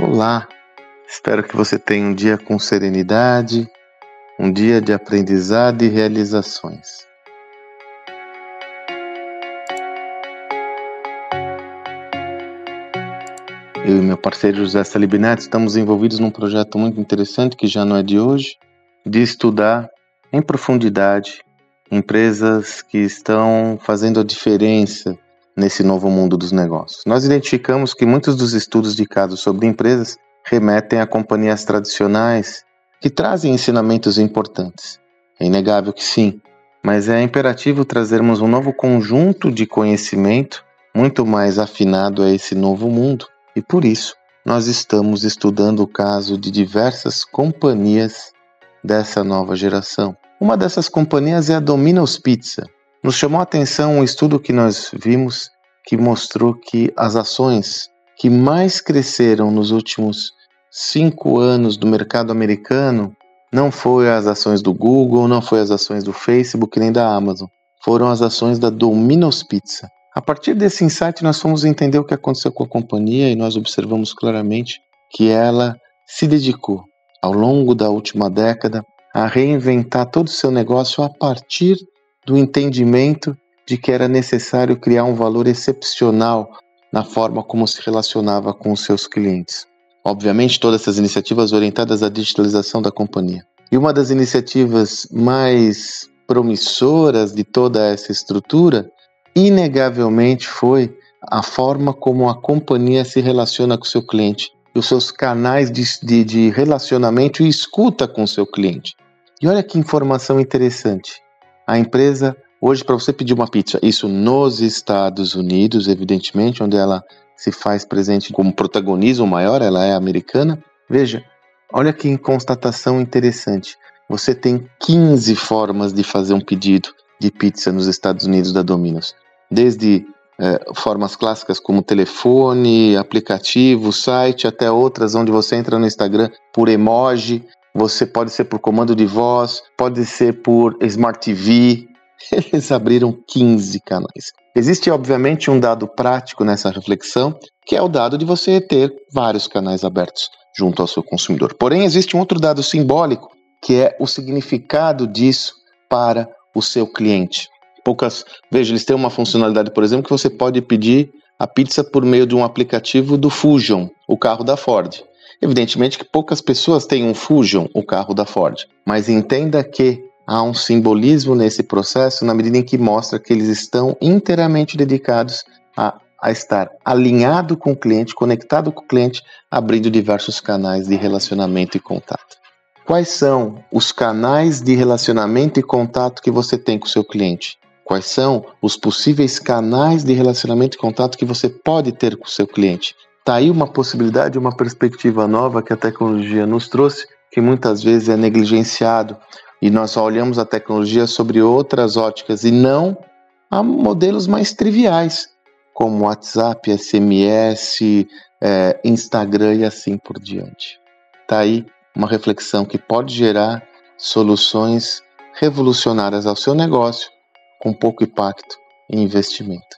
Olá, espero que você tenha um dia com serenidade, um dia de aprendizado e realizações. Eu e meu parceiro José Salibinetti estamos envolvidos num projeto muito interessante que já não é de hoje, de estudar em profundidade empresas que estão fazendo a diferença nesse novo mundo dos negócios. Nós identificamos que muitos dos estudos de caso sobre empresas remetem a companhias tradicionais que trazem ensinamentos importantes. É inegável que sim, mas é imperativo trazermos um novo conjunto de conhecimento muito mais afinado a esse novo mundo. E por isso, nós estamos estudando o caso de diversas companhias dessa nova geração. Uma dessas companhias é a Domino's Pizza, nos chamou a atenção um estudo que nós vimos que mostrou que as ações que mais cresceram nos últimos cinco anos do mercado americano não foram as ações do Google, não foram as ações do Facebook nem da Amazon, foram as ações da Domino's Pizza. A partir desse insight, nós fomos entender o que aconteceu com a companhia e nós observamos claramente que ela se dedicou, ao longo da última década, a reinventar todo o seu negócio a partir do entendimento de que era necessário criar um valor excepcional na forma como se relacionava com os seus clientes. Obviamente, todas essas iniciativas orientadas à digitalização da companhia. E uma das iniciativas mais promissoras de toda essa estrutura, inegavelmente, foi a forma como a companhia se relaciona com o seu cliente os seus canais de, de, de relacionamento e escuta com o seu cliente. E olha que informação interessante a empresa, hoje, para você pedir uma pizza, isso nos Estados Unidos, evidentemente, onde ela se faz presente como protagonismo maior, ela é americana. Veja, olha que constatação interessante. Você tem 15 formas de fazer um pedido de pizza nos Estados Unidos da Domino's. Desde é, formas clássicas como telefone, aplicativo, site, até outras onde você entra no Instagram por emoji, você pode ser por comando de voz, pode ser por Smart TV. Eles abriram 15 canais. Existe, obviamente, um dado prático nessa reflexão, que é o dado de você ter vários canais abertos junto ao seu consumidor. Porém, existe um outro dado simbólico, que é o significado disso para o seu cliente. Poucas, veja, eles têm uma funcionalidade, por exemplo, que você pode pedir a pizza por meio de um aplicativo do Fusion, o carro da Ford. Evidentemente que poucas pessoas têm um Fusion, o carro da Ford, mas entenda que há um simbolismo nesse processo na medida em que mostra que eles estão inteiramente dedicados a, a estar alinhado com o cliente, conectado com o cliente, abrindo diversos canais de relacionamento e contato. Quais são os canais de relacionamento e contato que você tem com o seu cliente? Quais são os possíveis canais de relacionamento e contato que você pode ter com o seu cliente? Está aí uma possibilidade, uma perspectiva nova que a tecnologia nos trouxe, que muitas vezes é negligenciado e nós só olhamos a tecnologia sobre outras óticas e não a modelos mais triviais, como WhatsApp, SMS, é, Instagram e assim por diante. Está aí uma reflexão que pode gerar soluções revolucionárias ao seu negócio com pouco impacto e investimento.